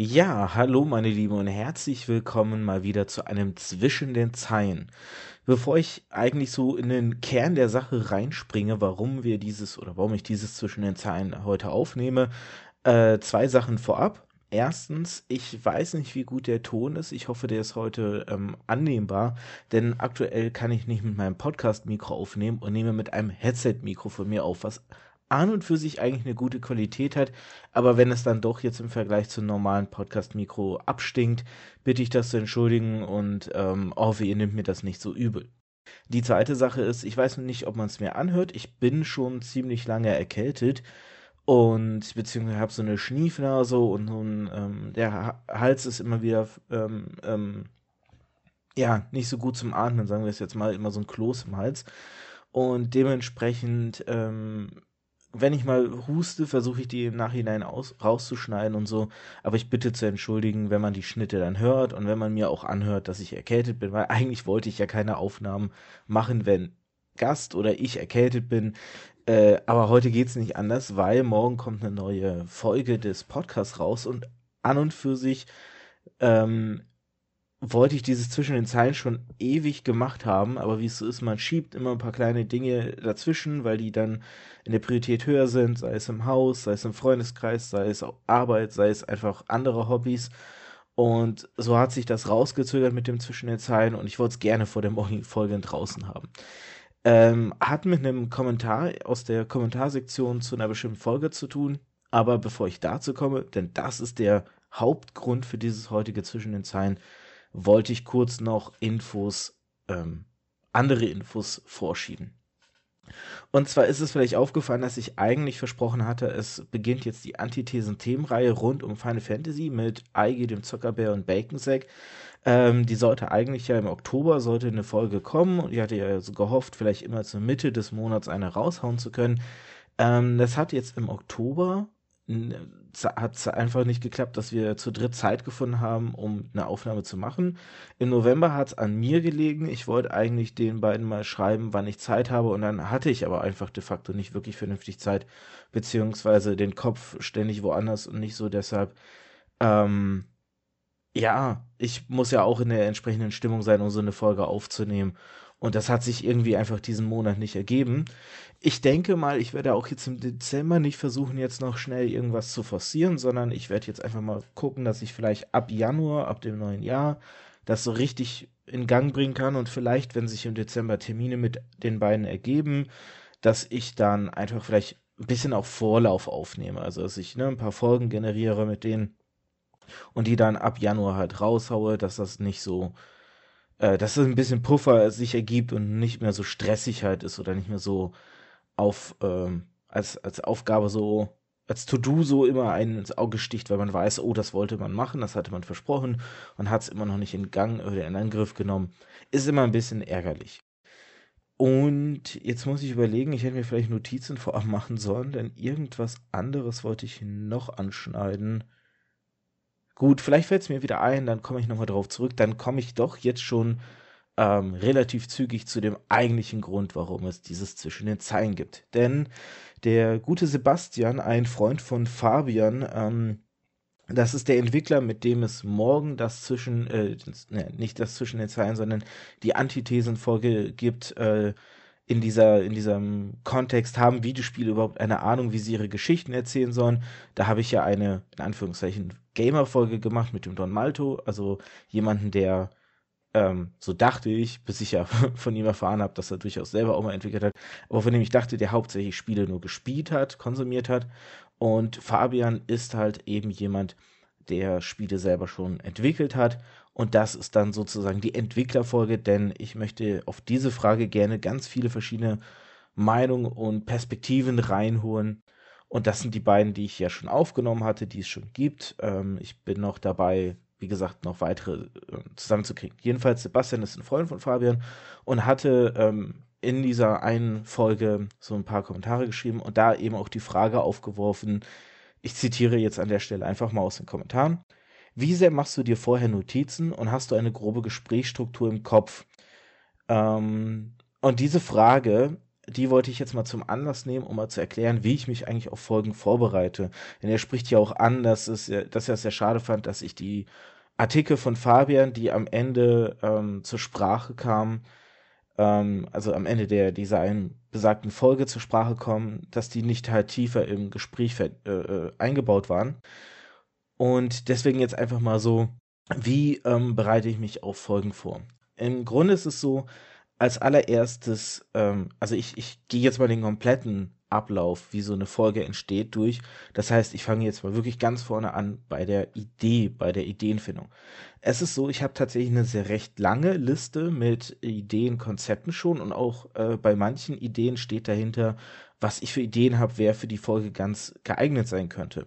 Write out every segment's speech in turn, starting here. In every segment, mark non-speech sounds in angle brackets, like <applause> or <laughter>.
Ja, hallo meine Lieben und herzlich willkommen mal wieder zu einem Zwischen den Zeilen. Bevor ich eigentlich so in den Kern der Sache reinspringe, warum wir dieses oder warum ich dieses Zwischen den Zeilen heute aufnehme, äh, zwei Sachen vorab. Erstens, ich weiß nicht, wie gut der Ton ist. Ich hoffe, der ist heute ähm, annehmbar, denn aktuell kann ich nicht mit meinem Podcast-Mikro aufnehmen und nehme mit einem Headset-Mikro von mir auf, was an und für sich eigentlich eine gute Qualität hat, aber wenn es dann doch jetzt im Vergleich zum normalen Podcast-Mikro abstinkt, bitte ich das zu entschuldigen und ähm, hoffe, ihr nehmt mir das nicht so übel. Die zweite Sache ist, ich weiß nicht, ob man es mir anhört, ich bin schon ziemlich lange erkältet und beziehungsweise habe so eine Schniefnase und ein, ähm, der Hals ist immer wieder ähm, ähm, ja, nicht so gut zum Atmen, sagen wir es jetzt mal, immer so ein Kloß im Hals. Und dementsprechend ähm, wenn ich mal huste, versuche ich die im Nachhinein aus, rauszuschneiden und so. Aber ich bitte zu entschuldigen, wenn man die Schnitte dann hört und wenn man mir auch anhört, dass ich erkältet bin, weil eigentlich wollte ich ja keine Aufnahmen machen, wenn Gast oder ich erkältet bin. Äh, aber heute geht es nicht anders, weil morgen kommt eine neue Folge des Podcasts raus und an und für sich ähm, wollte ich dieses zwischen den Zeilen schon ewig gemacht haben, aber wie es so ist, man schiebt immer ein paar kleine Dinge dazwischen, weil die dann in der Priorität höher sind, sei es im Haus, sei es im Freundeskreis, sei es Arbeit, sei es einfach andere Hobbys. Und so hat sich das rausgezögert mit dem zwischen den Zeilen und ich wollte es gerne vor der Folge draußen haben. Ähm, hat mit einem Kommentar aus der Kommentarsektion zu einer bestimmten Folge zu tun, aber bevor ich dazu komme, denn das ist der Hauptgrund für dieses heutige zwischen den Zeilen, wollte ich kurz noch Infos, ähm, andere Infos vorschieben. Und zwar ist es vielleicht aufgefallen, dass ich eigentlich versprochen hatte, es beginnt jetzt die Antithesen-Themenreihe rund um Final Fantasy mit Eigi, dem Zuckerbär und Baconsack. Ähm, die sollte eigentlich ja im Oktober sollte eine Folge kommen und ich hatte ja so gehofft, vielleicht immer zur Mitte des Monats eine raushauen zu können. Ähm, das hat jetzt im Oktober hat es einfach nicht geklappt, dass wir zu dritt Zeit gefunden haben, um eine Aufnahme zu machen. Im November hat es an mir gelegen. Ich wollte eigentlich den beiden mal schreiben, wann ich Zeit habe und dann hatte ich aber einfach de facto nicht wirklich vernünftig Zeit, beziehungsweise den Kopf ständig woanders und nicht so deshalb. Ähm, ja, ich muss ja auch in der entsprechenden Stimmung sein, um so eine Folge aufzunehmen. Und das hat sich irgendwie einfach diesen Monat nicht ergeben. Ich denke mal, ich werde auch jetzt im Dezember nicht versuchen, jetzt noch schnell irgendwas zu forcieren, sondern ich werde jetzt einfach mal gucken, dass ich vielleicht ab Januar, ab dem neuen Jahr, das so richtig in Gang bringen kann und vielleicht, wenn sich im Dezember Termine mit den beiden ergeben, dass ich dann einfach vielleicht ein bisschen auf Vorlauf aufnehme. Also, dass ich ne, ein paar Folgen generiere mit denen und die dann ab Januar halt raushaue, dass das nicht so äh, dass es ein bisschen Puffer sich ergibt und nicht mehr so stressig halt ist oder nicht mehr so auf, ähm, als, als Aufgabe so, als To-Do so immer einen ins Auge sticht, weil man weiß, oh, das wollte man machen, das hatte man versprochen und hat es immer noch nicht in Gang oder in Angriff genommen. Ist immer ein bisschen ärgerlich. Und jetzt muss ich überlegen, ich hätte mir vielleicht Notizen vorab machen sollen, denn irgendwas anderes wollte ich noch anschneiden. Gut, vielleicht fällt es mir wieder ein, dann komme ich nochmal drauf zurück. Dann komme ich doch jetzt schon ähm, relativ zügig zu dem eigentlichen Grund, warum es dieses zwischen den Zeilen gibt. Denn der gute Sebastian, ein Freund von Fabian, ähm, das ist der Entwickler, mit dem es morgen das zwischen, äh, ne, nicht das zwischen den Zeilen, sondern die Antithesenfolge gibt, äh, in dieser, in diesem Kontext haben Videospiele überhaupt eine Ahnung, wie sie ihre Geschichten erzählen sollen. Da habe ich ja eine, in Anführungszeichen, Gamer-Folge gemacht mit dem Don Malto, also jemanden, der, ähm, so dachte ich, bis ich ja <laughs> von ihm erfahren habe, dass er durchaus selber auch mal entwickelt hat, aber von dem ich dachte, der hauptsächlich Spiele nur gespielt hat, konsumiert hat. Und Fabian ist halt eben jemand, Spiele selber schon entwickelt hat und das ist dann sozusagen die Entwicklerfolge, denn ich möchte auf diese Frage gerne ganz viele verschiedene Meinungen und Perspektiven reinholen. Und das sind die beiden, die ich ja schon aufgenommen hatte, die es schon gibt. Ähm, ich bin noch dabei, wie gesagt, noch weitere äh, zusammenzukriegen. Jedenfalls, Sebastian ist ein Freund von Fabian und hatte ähm, in dieser einen Folge so ein paar Kommentare geschrieben und da eben auch die Frage aufgeworfen. Ich zitiere jetzt an der Stelle einfach mal aus den Kommentaren. Wie sehr machst du dir vorher Notizen und hast du eine grobe Gesprächsstruktur im Kopf? Ähm, und diese Frage die wollte ich jetzt mal zum Anlass nehmen, um mal zu erklären, wie ich mich eigentlich auf Folgen vorbereite. Denn er spricht ja auch an, dass, es, dass er es sehr schade fand, dass ich die Artikel von Fabian, die am Ende ähm, zur Sprache kamen, ähm, also am Ende der dieser einen besagten Folge zur Sprache kommen, dass die nicht halt tiefer im Gespräch äh, äh, eingebaut waren. Und deswegen jetzt einfach mal so, wie ähm, bereite ich mich auf Folgen vor? Im Grunde ist es so, als allererstes, ähm, also ich, ich gehe jetzt mal den kompletten Ablauf, wie so eine Folge entsteht, durch. Das heißt, ich fange jetzt mal wirklich ganz vorne an bei der Idee, bei der Ideenfindung. Es ist so, ich habe tatsächlich eine sehr recht lange Liste mit Ideen, Konzepten schon und auch äh, bei manchen Ideen steht dahinter, was ich für Ideen habe, wer für die Folge ganz geeignet sein könnte.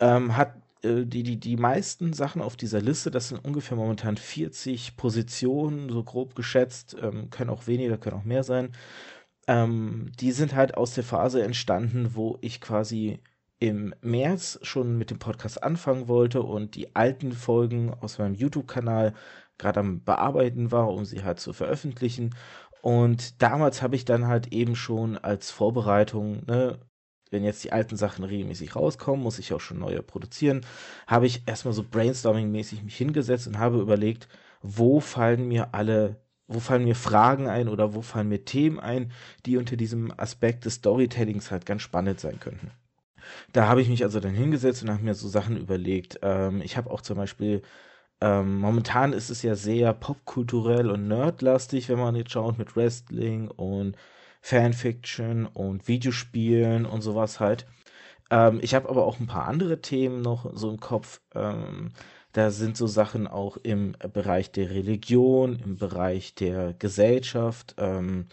Ähm, hat äh, die, die, die meisten Sachen auf dieser Liste, das sind ungefähr momentan 40 Positionen, so grob geschätzt, ähm, können auch weniger, können auch mehr sein. Ähm, die sind halt aus der Phase entstanden, wo ich quasi im März schon mit dem Podcast anfangen wollte und die alten Folgen aus meinem YouTube-Kanal gerade am Bearbeiten war, um sie halt zu veröffentlichen. Und damals habe ich dann halt eben schon als Vorbereitung ne, wenn jetzt die alten Sachen regelmäßig rauskommen, muss ich auch schon neue produzieren, habe ich erstmal so brainstorming-mäßig mich hingesetzt und habe überlegt, wo fallen mir alle, wo fallen mir Fragen ein oder wo fallen mir Themen ein, die unter diesem Aspekt des Storytellings halt ganz spannend sein könnten. Da habe ich mich also dann hingesetzt und habe mir so Sachen überlegt. Ähm, ich habe auch zum Beispiel ähm, momentan ist es ja sehr popkulturell und nerdlastig, wenn man jetzt schaut mit Wrestling und Fanfiction und Videospielen und sowas halt. Ähm, ich habe aber auch ein paar andere Themen noch so im Kopf. Ähm, da sind so Sachen auch im Bereich der Religion, im Bereich der Gesellschaft. Ähm,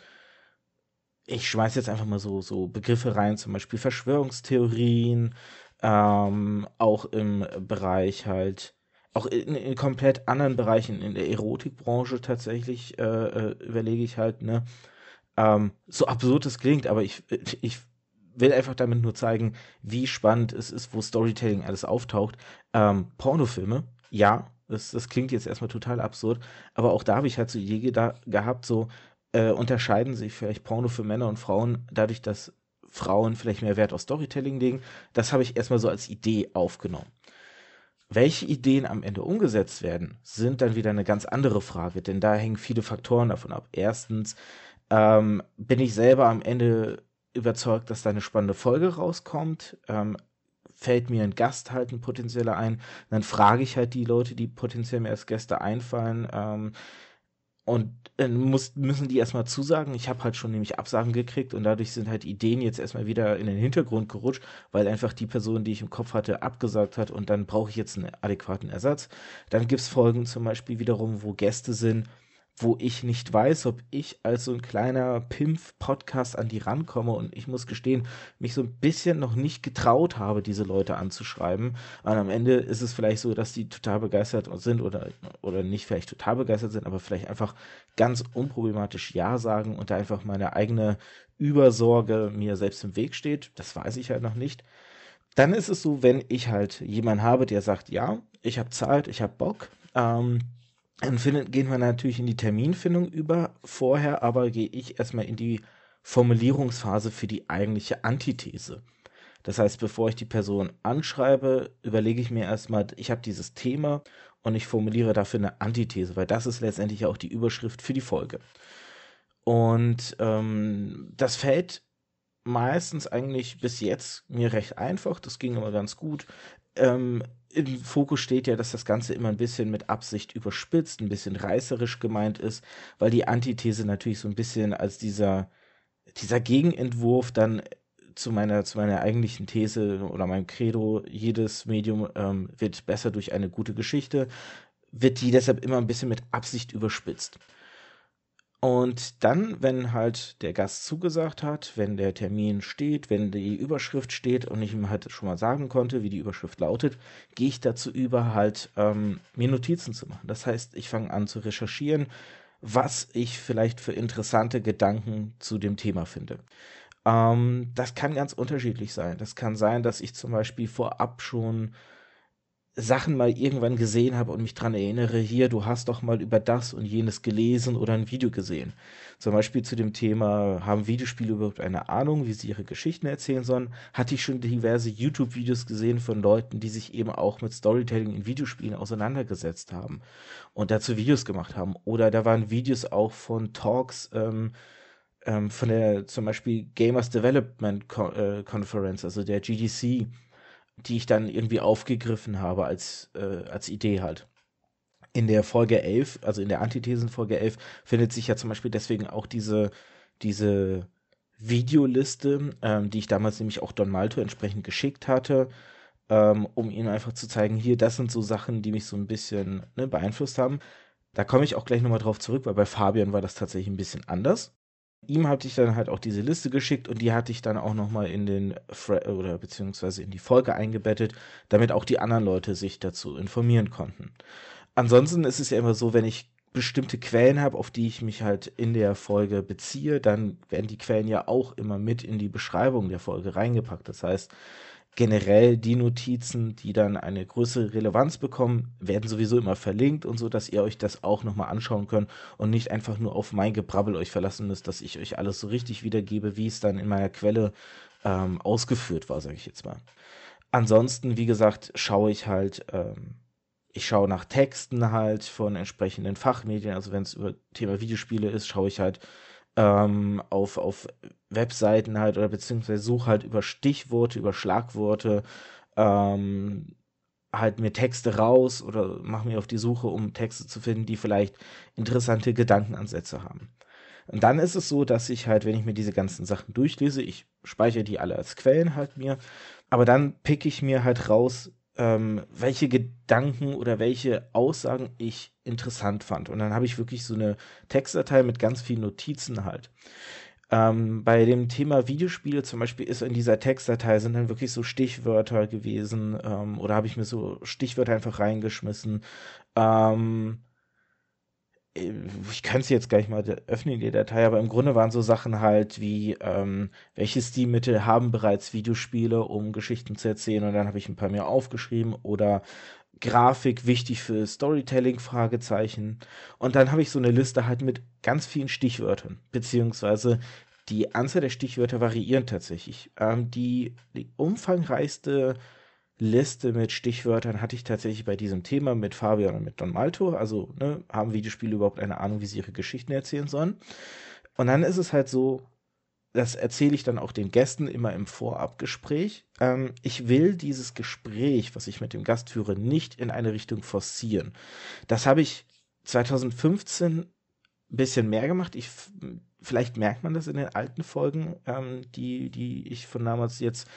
ich schmeiß jetzt einfach mal so, so Begriffe rein, zum Beispiel Verschwörungstheorien, ähm, auch im Bereich halt, auch in, in, komplett anderen Bereichen, in der Erotikbranche tatsächlich, äh, äh, überlege ich halt, ne, ähm, so absurd es klingt, aber ich, ich will einfach damit nur zeigen, wie spannend es ist, wo Storytelling alles auftaucht. Ähm, Pornofilme, ja, das, das klingt jetzt erstmal total absurd, aber auch da habe ich halt so da, gehabt, so äh, unterscheiden sich vielleicht Porno für Männer und Frauen dadurch, dass Frauen vielleicht mehr Wert auf Storytelling legen. Das habe ich erstmal so als Idee aufgenommen. Welche Ideen am Ende umgesetzt werden, sind dann wieder eine ganz andere Frage, denn da hängen viele Faktoren davon ab. Erstens, ähm, bin ich selber am Ende überzeugt, dass da eine spannende Folge rauskommt. Ähm, fällt mir ein Gast halt ein potenzieller ein, dann frage ich halt die Leute, die potenziell mir als Gäste einfallen. Ähm, und äh, muss, müssen die erstmal zusagen. Ich habe halt schon nämlich Absagen gekriegt und dadurch sind halt Ideen jetzt erstmal wieder in den Hintergrund gerutscht, weil einfach die Person, die ich im Kopf hatte, abgesagt hat und dann brauche ich jetzt einen adäquaten Ersatz. Dann gibt es Folgen zum Beispiel wiederum, wo Gäste sind, wo ich nicht weiß, ob ich als so ein kleiner Pimpf-Podcast an die rankomme. Und ich muss gestehen, mich so ein bisschen noch nicht getraut habe, diese Leute anzuschreiben. Und am Ende ist es vielleicht so, dass die total begeistert sind oder, oder nicht vielleicht total begeistert sind, aber vielleicht einfach ganz unproblematisch Ja sagen und da einfach meine eigene Übersorge mir selbst im Weg steht. Das weiß ich halt noch nicht. Dann ist es so, wenn ich halt jemanden habe, der sagt, ja, ich habe Zeit, ich habe Bock, ähm, dann findet, gehen wir natürlich in die Terminfindung über. Vorher aber gehe ich erstmal in die Formulierungsphase für die eigentliche Antithese. Das heißt, bevor ich die Person anschreibe, überlege ich mir erstmal, ich habe dieses Thema und ich formuliere dafür eine Antithese, weil das ist letztendlich auch die Überschrift für die Folge. Und ähm, das fällt meistens eigentlich bis jetzt mir recht einfach. Das ging immer ganz gut. Ähm, im Fokus steht ja, dass das Ganze immer ein bisschen mit Absicht überspitzt, ein bisschen reißerisch gemeint ist, weil die Antithese natürlich so ein bisschen als dieser, dieser Gegenentwurf dann zu meiner, zu meiner eigentlichen These oder meinem Credo, jedes Medium ähm, wird besser durch eine gute Geschichte, wird die deshalb immer ein bisschen mit Absicht überspitzt. Und dann, wenn halt der Gast zugesagt hat, wenn der Termin steht, wenn die Überschrift steht und ich ihm halt schon mal sagen konnte, wie die Überschrift lautet, gehe ich dazu über, halt ähm, mir Notizen zu machen. Das heißt, ich fange an zu recherchieren, was ich vielleicht für interessante Gedanken zu dem Thema finde. Ähm, das kann ganz unterschiedlich sein. Das kann sein, dass ich zum Beispiel vorab schon Sachen mal irgendwann gesehen habe und mich dran erinnere, hier, du hast doch mal über das und jenes gelesen oder ein Video gesehen. Zum Beispiel zu dem Thema, haben Videospiele überhaupt eine Ahnung, wie sie ihre Geschichten erzählen sollen? Hatte ich schon diverse YouTube-Videos gesehen von Leuten, die sich eben auch mit Storytelling in Videospielen auseinandergesetzt haben und dazu Videos gemacht haben. Oder da waren Videos auch von Talks, ähm, ähm, von der zum Beispiel Gamers Development äh, Conference, also der GDC, die ich dann irgendwie aufgegriffen habe als, äh, als Idee halt. In der Folge 11, also in der Antithesen-Folge 11, findet sich ja zum Beispiel deswegen auch diese, diese Videoliste, ähm, die ich damals nämlich auch Don Malto entsprechend geschickt hatte, ähm, um ihnen einfach zu zeigen, hier, das sind so Sachen, die mich so ein bisschen ne, beeinflusst haben. Da komme ich auch gleich nochmal drauf zurück, weil bei Fabian war das tatsächlich ein bisschen anders ihm hatte ich dann halt auch diese Liste geschickt und die hatte ich dann auch nochmal in den Fre oder beziehungsweise in die Folge eingebettet, damit auch die anderen Leute sich dazu informieren konnten. Ansonsten ist es ja immer so, wenn ich bestimmte Quellen habe, auf die ich mich halt in der Folge beziehe, dann werden die Quellen ja auch immer mit in die Beschreibung der Folge reingepackt. Das heißt, generell die Notizen, die dann eine größere Relevanz bekommen, werden sowieso immer verlinkt und so, dass ihr euch das auch nochmal anschauen könnt und nicht einfach nur auf mein Gebrabbel euch verlassen müsst, dass ich euch alles so richtig wiedergebe, wie es dann in meiner Quelle ähm, ausgeführt war, sage ich jetzt mal. Ansonsten, wie gesagt, schaue ich halt, ähm, ich schaue nach Texten halt von entsprechenden Fachmedien, also wenn es über Thema Videospiele ist, schaue ich halt ähm, auf, auf Webseiten halt oder beziehungsweise suche halt über Stichworte, über Schlagworte, ähm, halt mir Texte raus oder mache mir auf die Suche, um Texte zu finden, die vielleicht interessante Gedankenansätze haben. Und dann ist es so, dass ich halt, wenn ich mir diese ganzen Sachen durchlese, ich speichere die alle als Quellen halt mir, aber dann pick ich mir halt raus, ähm, welche Gedanken oder welche Aussagen ich interessant fand. Und dann habe ich wirklich so eine Textdatei mit ganz vielen Notizen halt. Ähm, bei dem Thema Videospiele zum Beispiel ist in dieser Textdatei sind dann wirklich so Stichwörter gewesen ähm, oder habe ich mir so Stichwörter einfach reingeschmissen. Ähm, ich kann es jetzt gleich mal öffnen, die Datei, aber im Grunde waren so Sachen halt wie, ähm, welche Stilmittel haben bereits Videospiele, um Geschichten zu erzählen und dann habe ich ein paar mehr aufgeschrieben oder Grafik wichtig für Storytelling, Fragezeichen. Und dann habe ich so eine Liste halt mit ganz vielen Stichwörtern, beziehungsweise die Anzahl der Stichwörter variieren tatsächlich. Ähm, die, die umfangreichste Liste mit Stichwörtern hatte ich tatsächlich bei diesem Thema mit Fabian und mit Don Malto. Also ne, haben Videospiele überhaupt eine Ahnung, wie sie ihre Geschichten erzählen sollen. Und dann ist es halt so, das erzähle ich dann auch den Gästen immer im Vorabgespräch. Ähm, ich will dieses Gespräch, was ich mit dem Gast führe, nicht in eine Richtung forcieren. Das habe ich 2015 ein bisschen mehr gemacht. Ich, vielleicht merkt man das in den alten Folgen, ähm, die, die ich von damals jetzt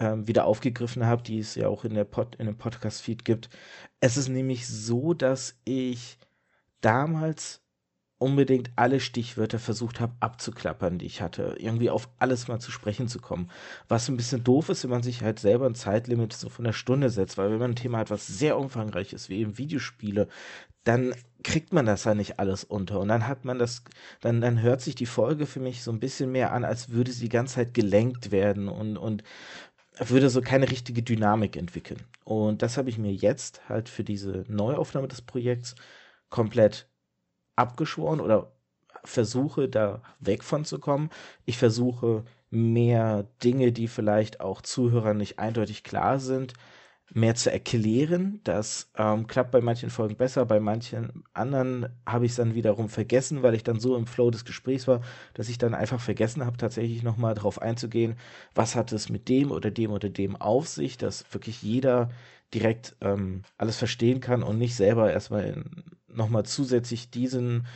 ähm, wieder aufgegriffen habe, die es ja auch in, der Pod, in dem Podcast-Feed gibt. Es ist nämlich so, dass ich damals unbedingt alle Stichwörter versucht habe abzuklappern, die ich hatte, irgendwie auf alles mal zu sprechen zu kommen. Was ein bisschen doof ist, wenn man sich halt selber ein Zeitlimit so von der Stunde setzt, weil wenn man ein Thema hat, was sehr umfangreich ist, wie eben Videospiele, dann kriegt man das ja nicht alles unter und dann hat man das, dann, dann hört sich die Folge für mich so ein bisschen mehr an, als würde sie die ganze Zeit gelenkt werden und, und würde so keine richtige Dynamik entwickeln. Und das habe ich mir jetzt halt für diese Neuaufnahme des Projekts komplett abgeschworen oder versuche da weg von zu kommen. Ich versuche mehr Dinge, die vielleicht auch Zuhörern nicht eindeutig klar sind, mehr zu erklären. Das ähm, klappt bei manchen Folgen besser, bei manchen anderen habe ich es dann wiederum vergessen, weil ich dann so im Flow des Gesprächs war, dass ich dann einfach vergessen habe, tatsächlich nochmal darauf einzugehen, was hat es mit dem oder dem oder dem auf sich, dass wirklich jeder direkt ähm, alles verstehen kann und nicht selber erstmal nochmal zusätzlich diesen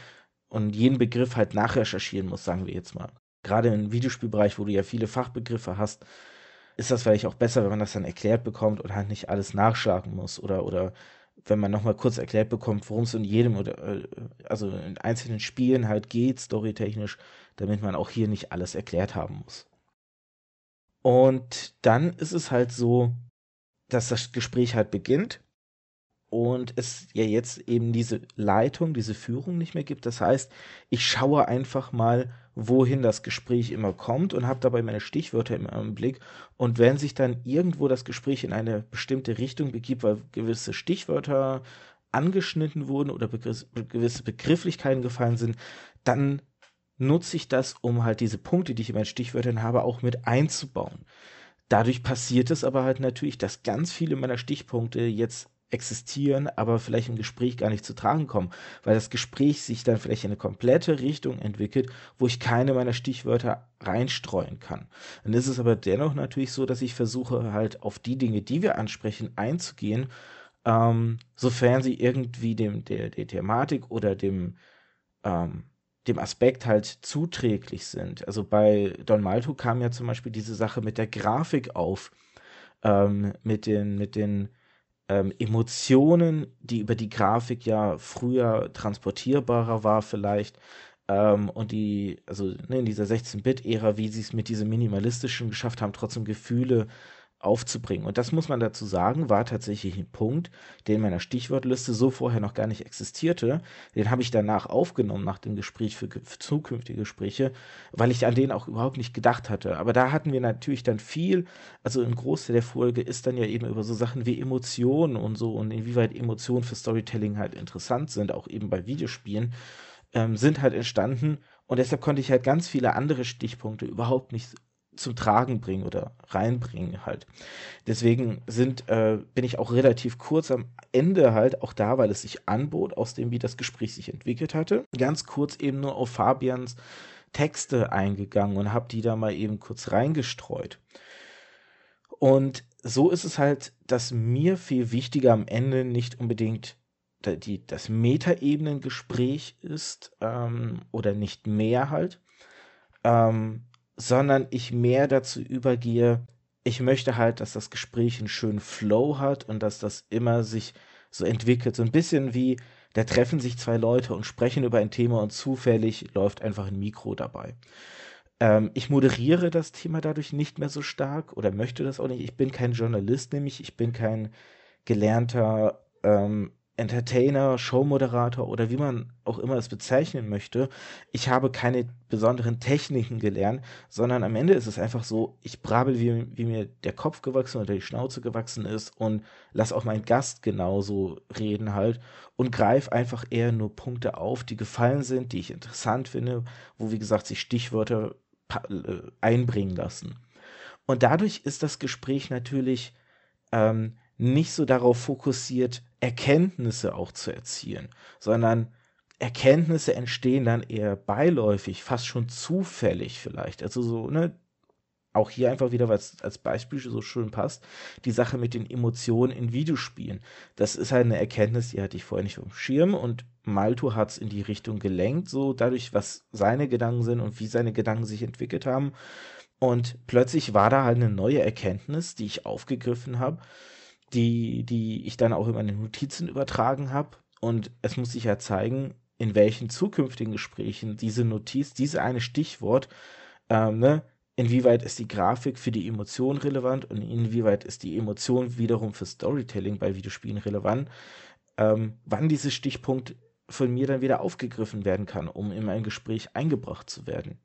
und jeden Begriff halt nachrecherchieren muss, sagen wir jetzt mal. Gerade im Videospielbereich, wo du ja viele Fachbegriffe hast, ist das vielleicht auch besser, wenn man das dann erklärt bekommt und halt nicht alles nachschlagen muss oder, oder wenn man nochmal kurz erklärt bekommt, worum es in jedem oder äh, also in einzelnen Spielen halt geht, storytechnisch, damit man auch hier nicht alles erklärt haben muss. Und dann ist es halt so, dass das Gespräch halt beginnt und es ja jetzt eben diese Leitung, diese Führung nicht mehr gibt. Das heißt, ich schaue einfach mal, wohin das Gespräch immer kommt und habe dabei meine Stichwörter im Blick. Und wenn sich dann irgendwo das Gespräch in eine bestimmte Richtung begibt, weil gewisse Stichwörter angeschnitten wurden oder begriff, gewisse Begrifflichkeiten gefallen sind, dann nutze ich das, um halt diese Punkte, die ich in meinen Stichwörtern habe, auch mit einzubauen. Dadurch passiert es aber halt natürlich, dass ganz viele meiner Stichpunkte jetzt existieren, aber vielleicht im Gespräch gar nicht zu tragen kommen, weil das Gespräch sich dann vielleicht in eine komplette Richtung entwickelt, wo ich keine meiner Stichwörter reinstreuen kann. Dann ist es aber dennoch natürlich so, dass ich versuche halt auf die Dinge, die wir ansprechen, einzugehen, ähm, sofern sie irgendwie dem der, der Thematik oder dem ähm, dem Aspekt halt zuträglich sind. Also bei Don Malto kam ja zum Beispiel diese Sache mit der Grafik auf, ähm, mit den, mit den ähm, Emotionen, die über die Grafik ja früher transportierbarer war vielleicht. Ähm, und die, also ne, in dieser 16-Bit-Ära, wie sie es mit diesem Minimalistischen geschafft haben, trotzdem Gefühle aufzubringen. Und das muss man dazu sagen, war tatsächlich ein Punkt, der in meiner Stichwortliste so vorher noch gar nicht existierte. Den habe ich danach aufgenommen nach dem Gespräch für, für, zukünftige Gespräche, weil ich an den auch überhaupt nicht gedacht hatte. Aber da hatten wir natürlich dann viel, also ein Großteil der Folge ist dann ja eben über so Sachen wie Emotionen und so und inwieweit Emotionen für Storytelling halt interessant sind, auch eben bei Videospielen, ähm, sind halt entstanden. Und deshalb konnte ich halt ganz viele andere Stichpunkte überhaupt nicht zum Tragen bringen oder reinbringen halt. Deswegen sind, äh, bin ich auch relativ kurz am Ende halt auch da, weil es sich anbot, aus dem, wie das Gespräch sich entwickelt hatte. Ganz kurz eben nur auf Fabians Texte eingegangen und habe die da mal eben kurz reingestreut. Und so ist es halt, dass mir viel wichtiger am Ende nicht unbedingt die, das Metaebenen-Gespräch ist ähm, oder nicht mehr halt, ähm, sondern ich mehr dazu übergehe, ich möchte halt, dass das Gespräch einen schönen Flow hat und dass das immer sich so entwickelt. So ein bisschen wie, da treffen sich zwei Leute und sprechen über ein Thema und zufällig läuft einfach ein Mikro dabei. Ähm, ich moderiere das Thema dadurch nicht mehr so stark oder möchte das auch nicht. Ich bin kein Journalist, nämlich ich bin kein gelernter ähm, Entertainer, Showmoderator oder wie man auch immer es bezeichnen möchte. Ich habe keine besonderen Techniken gelernt, sondern am Ende ist es einfach so, ich brabbel, wie, wie mir der Kopf gewachsen oder die Schnauze gewachsen ist und lass auch meinen Gast genauso reden halt und greife einfach eher nur Punkte auf, die gefallen sind, die ich interessant finde, wo wie gesagt sich Stichwörter äh, einbringen lassen. Und dadurch ist das Gespräch natürlich ähm, nicht so darauf fokussiert, Erkenntnisse auch zu erzielen, sondern Erkenntnisse entstehen dann eher beiläufig, fast schon zufällig vielleicht. Also so, ne, auch hier einfach wieder, weil es als Beispiel so schön passt, die Sache mit den Emotionen in Videospielen. Das ist halt eine Erkenntnis, die hatte ich vorher nicht dem Schirm und Malto hat es in die Richtung gelenkt, so dadurch, was seine Gedanken sind und wie seine Gedanken sich entwickelt haben. Und plötzlich war da halt eine neue Erkenntnis, die ich aufgegriffen habe die, die ich dann auch in meine Notizen übertragen habe. Und es muss sich ja zeigen, in welchen zukünftigen Gesprächen diese Notiz, diese eine Stichwort, ähm, ne, inwieweit ist die Grafik für die Emotion relevant und inwieweit ist die Emotion wiederum für Storytelling bei Videospielen relevant, ähm, wann dieses Stichpunkt von mir dann wieder aufgegriffen werden kann, um in ein Gespräch eingebracht zu werden.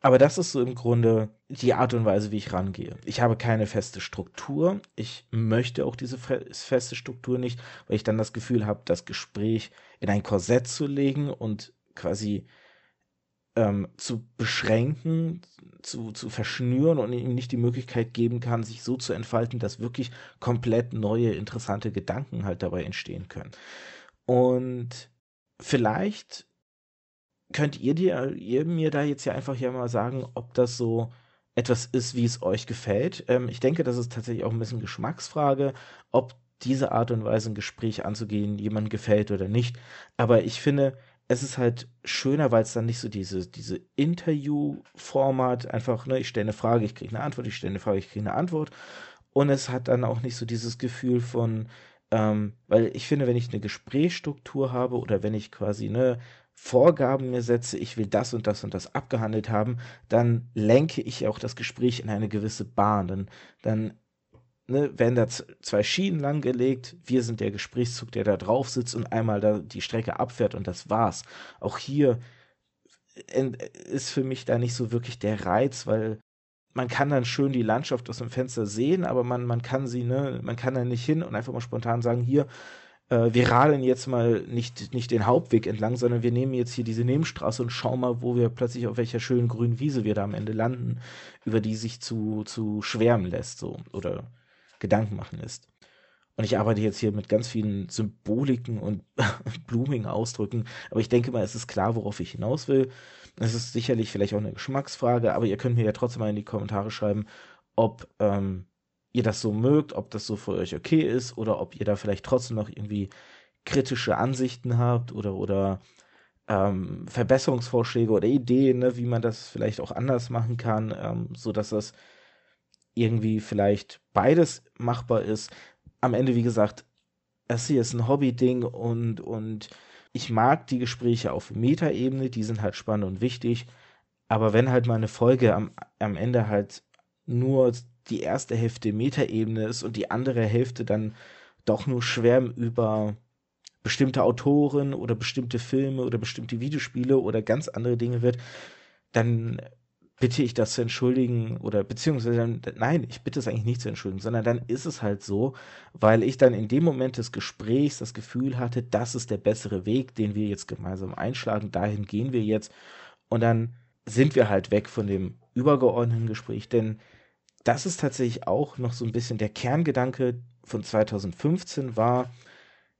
Aber das ist so im Grunde die Art und Weise, wie ich rangehe. Ich habe keine feste Struktur. Ich möchte auch diese feste Struktur nicht, weil ich dann das Gefühl habe, das Gespräch in ein Korsett zu legen und quasi ähm, zu beschränken, zu, zu verschnüren und ihm nicht die Möglichkeit geben kann, sich so zu entfalten, dass wirklich komplett neue, interessante Gedanken halt dabei entstehen können. Und vielleicht könnt ihr, dir, ihr mir da jetzt ja einfach ja mal sagen, ob das so etwas ist, wie es euch gefällt. Ähm, ich denke, das ist tatsächlich auch ein bisschen Geschmacksfrage, ob diese Art und Weise ein Gespräch anzugehen jemandem gefällt oder nicht. Aber ich finde, es ist halt schöner, weil es dann nicht so diese, diese Interview-Format einfach, ne, ich stelle eine Frage, ich kriege eine Antwort, ich stelle eine Frage, ich kriege eine Antwort. Und es hat dann auch nicht so dieses Gefühl von, ähm, weil ich finde, wenn ich eine Gesprächsstruktur habe oder wenn ich quasi, ne, Vorgaben mir setze, ich will das und das und das abgehandelt haben, dann lenke ich auch das Gespräch in eine gewisse Bahn. Dann, dann ne, werden da zwei Schienen langgelegt, wir sind der Gesprächszug, der da drauf sitzt und einmal da die Strecke abfährt und das war's. Auch hier ist für mich da nicht so wirklich der Reiz, weil man kann dann schön die Landschaft aus dem Fenster sehen, aber man, man kann sie, ne, man kann da nicht hin und einfach mal spontan sagen, hier, äh, wir radeln jetzt mal nicht, nicht den Hauptweg entlang, sondern wir nehmen jetzt hier diese Nebenstraße und schauen mal, wo wir plötzlich auf welcher schönen grünen Wiese wir da am Ende landen, über die sich zu, zu schwärmen lässt, so, oder Gedanken machen lässt. Und ich arbeite jetzt hier mit ganz vielen Symboliken und <laughs> blumigen Ausdrücken, aber ich denke mal, es ist klar, worauf ich hinaus will. Es ist sicherlich vielleicht auch eine Geschmacksfrage, aber ihr könnt mir ja trotzdem mal in die Kommentare schreiben, ob ähm, ihr das so mögt, ob das so für euch okay ist oder ob ihr da vielleicht trotzdem noch irgendwie kritische Ansichten habt oder, oder ähm, Verbesserungsvorschläge oder Ideen, ne, wie man das vielleicht auch anders machen kann, ähm, so dass das irgendwie vielleicht beides machbar ist. Am Ende, wie gesagt, es hier ist ein Hobby-Ding und, und ich mag die Gespräche auf Metaebene, die sind halt spannend und wichtig. Aber wenn halt mal eine Folge am, am Ende halt nur die erste Hälfte Metaebene ist und die andere Hälfte dann doch nur schwärmen über bestimmte Autoren oder bestimmte Filme oder bestimmte Videospiele oder ganz andere Dinge wird, dann bitte ich das zu entschuldigen oder beziehungsweise dann, nein, ich bitte es eigentlich nicht zu entschuldigen, sondern dann ist es halt so, weil ich dann in dem Moment des Gesprächs das Gefühl hatte, das ist der bessere Weg, den wir jetzt gemeinsam einschlagen, dahin gehen wir jetzt und dann sind wir halt weg von dem übergeordneten Gespräch, denn das ist tatsächlich auch noch so ein bisschen der Kerngedanke von 2015 war,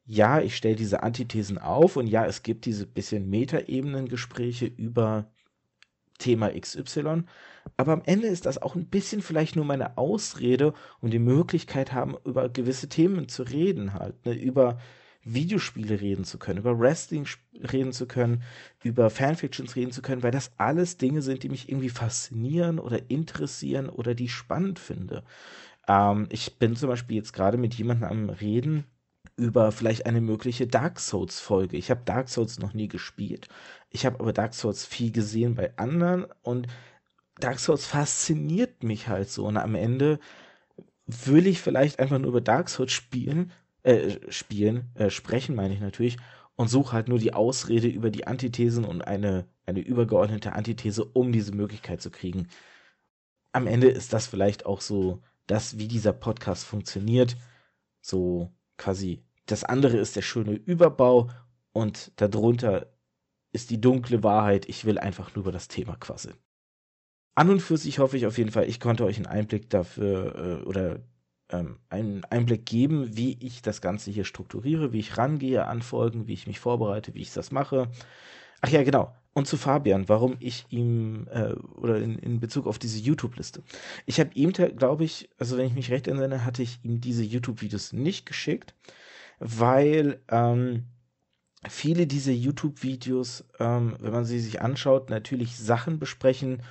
ja, ich stelle diese Antithesen auf und ja, es gibt diese bisschen Metaebenen-Gespräche über Thema XY, aber am Ende ist das auch ein bisschen vielleicht nur meine Ausrede und die Möglichkeit haben, über gewisse Themen zu reden halt, ne, über Videospiele reden zu können, über Wrestling reden zu können, über Fanfictions reden zu können, weil das alles Dinge sind, die mich irgendwie faszinieren oder interessieren oder die ich spannend finde. Ähm, ich bin zum Beispiel jetzt gerade mit jemandem am Reden über vielleicht eine mögliche Dark Souls Folge. Ich habe Dark Souls noch nie gespielt. Ich habe aber Dark Souls viel gesehen bei anderen und Dark Souls fasziniert mich halt so. Und am Ende will ich vielleicht einfach nur über Dark Souls spielen, äh, spielen, äh, sprechen meine ich natürlich, und suche halt nur die Ausrede über die Antithesen und eine, eine übergeordnete Antithese, um diese Möglichkeit zu kriegen. Am Ende ist das vielleicht auch so, dass wie dieser Podcast funktioniert, so quasi das andere ist der schöne Überbau und darunter ist die dunkle Wahrheit. Ich will einfach nur über das Thema quasseln. An und für sich hoffe ich auf jeden Fall, ich konnte euch einen Einblick dafür äh, oder ähm, einen Einblick geben, wie ich das Ganze hier strukturiere, wie ich rangehe an Folgen, wie ich mich vorbereite, wie ich das mache. Ach ja, genau. Und zu Fabian, warum ich ihm, äh, oder in, in Bezug auf diese YouTube-Liste. Ich habe ihm, glaube ich, also wenn ich mich recht erinnere, hatte ich ihm diese YouTube-Videos nicht geschickt, weil ähm, viele dieser YouTube-Videos, ähm, wenn man sie sich anschaut, natürlich Sachen besprechen,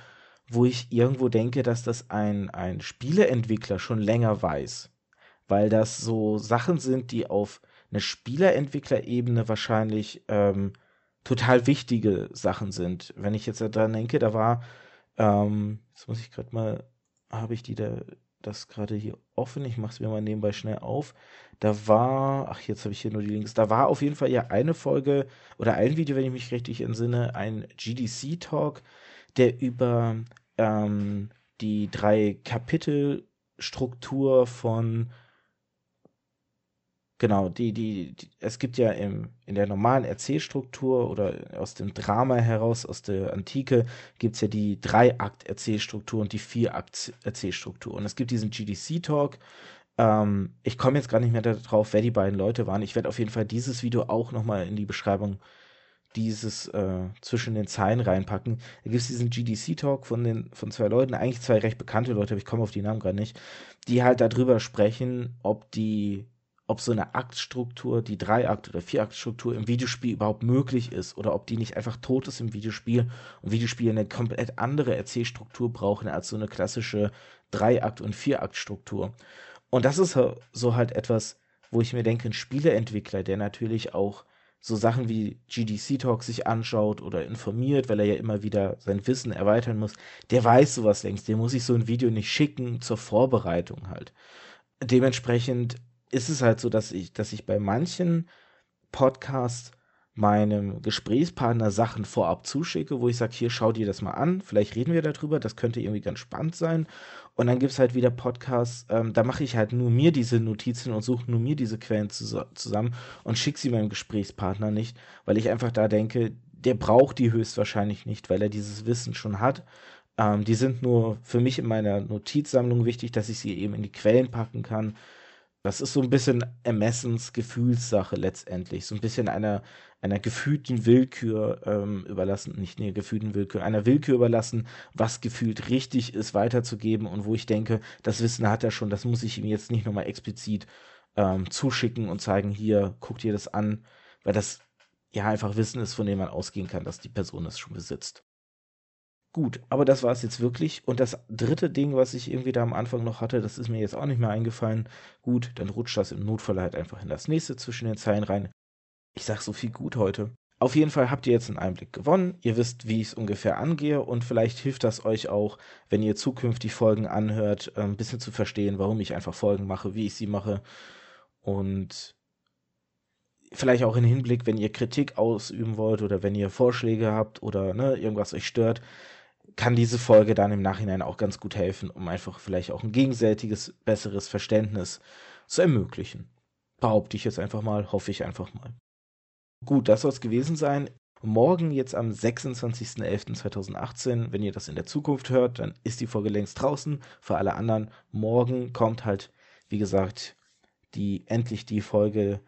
wo ich irgendwo denke, dass das ein, ein Spieleentwickler schon länger weiß. Weil das so Sachen sind, die auf einer Spielerentwicklerebene wahrscheinlich ähm, total wichtige Sachen sind. Wenn ich jetzt daran denke, da war, ähm, jetzt muss ich gerade mal, habe ich die da, das gerade hier offen, ich mache es mir mal nebenbei schnell auf. Da war, ach, jetzt habe ich hier nur die Links, da war auf jeden Fall ja eine Folge oder ein Video, wenn ich mich richtig entsinne, ein GDC-Talk, der über ähm, die drei Kapitelstruktur von genau, die, die, die, es gibt ja im, in der normalen Erzählstruktur oder aus dem Drama heraus, aus der Antike, gibt es ja die Drei-Akt-Erzählstruktur und die Vier-Akt-Erzählstruktur. Und es gibt diesen GDC-Talk. Ähm, ich komme jetzt gar nicht mehr darauf, wer die beiden Leute waren. Ich werde auf jeden Fall dieses Video auch nochmal in die Beschreibung dieses äh, zwischen den Zeilen reinpacken. Da gibt es diesen GDC-Talk von den von zwei Leuten, eigentlich zwei recht bekannte Leute, aber ich komme auf die Namen gerade nicht, die halt darüber sprechen, ob die, ob so eine Aktstruktur, die Drei-Akt- oder Vier-Akt-Struktur im Videospiel überhaupt möglich ist oder ob die nicht einfach tot ist im Videospiel und Videospiele eine komplett andere Erzählstruktur brauchen als so eine klassische Drei-Akt- und Vier-Akt-Struktur. Und das ist so halt etwas, wo ich mir denke, ein Spieleentwickler, der natürlich auch so Sachen wie GDC Talk sich anschaut oder informiert, weil er ja immer wieder sein Wissen erweitern muss, der weiß sowas längst. Der muss sich so ein Video nicht schicken zur Vorbereitung halt. dementsprechend ist es halt so, dass ich, dass ich bei manchen Podcasts meinem Gesprächspartner Sachen vorab zuschicke, wo ich sage, hier schau dir das mal an, vielleicht reden wir darüber, das könnte irgendwie ganz spannend sein. Und dann gibt es halt wieder Podcasts, ähm, da mache ich halt nur mir diese Notizen und suche nur mir diese Quellen zu, zusammen und schicke sie meinem Gesprächspartner nicht, weil ich einfach da denke, der braucht die höchstwahrscheinlich nicht, weil er dieses Wissen schon hat. Ähm, die sind nur für mich in meiner Notizsammlung wichtig, dass ich sie eben in die Quellen packen kann. Das ist so ein bisschen Ermessensgefühlssache letztendlich, so ein bisschen einer einer gefühlten Willkür ähm, überlassen, nicht einer gefühlten Willkür, einer Willkür überlassen, was gefühlt richtig ist, weiterzugeben und wo ich denke, das Wissen hat er schon, das muss ich ihm jetzt nicht nochmal explizit ähm, zuschicken und zeigen, hier, guck dir das an, weil das ja einfach Wissen ist, von dem man ausgehen kann, dass die Person es schon besitzt. Gut, aber das war es jetzt wirklich. Und das dritte Ding, was ich irgendwie da am Anfang noch hatte, das ist mir jetzt auch nicht mehr eingefallen. Gut, dann rutscht das im Notfall halt einfach in das nächste zwischen den Zeilen rein. Ich sag so viel gut heute. Auf jeden Fall habt ihr jetzt einen Einblick gewonnen. Ihr wisst, wie ich es ungefähr angehe und vielleicht hilft das euch auch, wenn ihr zukünftig Folgen anhört, ein bisschen zu verstehen, warum ich einfach Folgen mache, wie ich sie mache. Und vielleicht auch in Hinblick, wenn ihr Kritik ausüben wollt oder wenn ihr Vorschläge habt oder ne, irgendwas euch stört, kann diese Folge dann im Nachhinein auch ganz gut helfen, um einfach vielleicht auch ein gegenseitiges, besseres Verständnis zu ermöglichen. Behaupte ich jetzt einfach mal, hoffe ich einfach mal. Gut, das soll es gewesen sein. Morgen, jetzt am 26.11.2018, wenn ihr das in der Zukunft hört, dann ist die Folge längst draußen. Für alle anderen, morgen kommt halt, wie gesagt, die endlich die Folge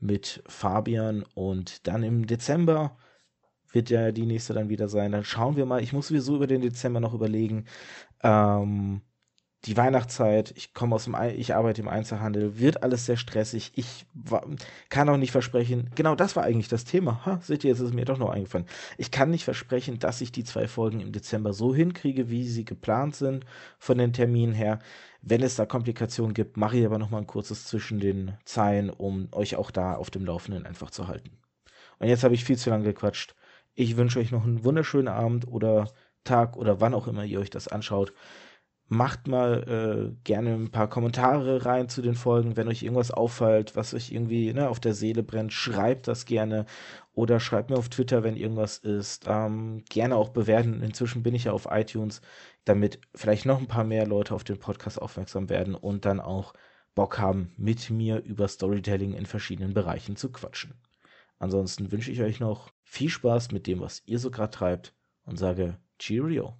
mit Fabian und dann im Dezember wird ja die nächste dann wieder sein. Dann schauen wir mal. Ich muss sowieso über den Dezember noch überlegen. Ähm, die Weihnachtszeit, ich komme aus dem, ich arbeite im Einzelhandel, wird alles sehr stressig. Ich kann auch nicht versprechen, genau das war eigentlich das Thema. Ha, seht ihr, jetzt ist es mir doch noch eingefallen. Ich kann nicht versprechen, dass ich die zwei Folgen im Dezember so hinkriege, wie sie geplant sind von den Terminen her. Wenn es da Komplikationen gibt, mache ich aber noch mal ein kurzes zwischen den Zeilen, um euch auch da auf dem Laufenden einfach zu halten. Und jetzt habe ich viel zu lange gequatscht. Ich wünsche euch noch einen wunderschönen Abend oder Tag oder wann auch immer ihr euch das anschaut macht mal äh, gerne ein paar Kommentare rein zu den Folgen, wenn euch irgendwas auffällt, was euch irgendwie ne, auf der Seele brennt, schreibt das gerne oder schreibt mir auf Twitter, wenn irgendwas ist. Ähm, gerne auch bewerten. Inzwischen bin ich ja auf iTunes, damit vielleicht noch ein paar mehr Leute auf den Podcast aufmerksam werden und dann auch Bock haben, mit mir über Storytelling in verschiedenen Bereichen zu quatschen. Ansonsten wünsche ich euch noch viel Spaß mit dem, was ihr so gerade treibt und sage Cheerio.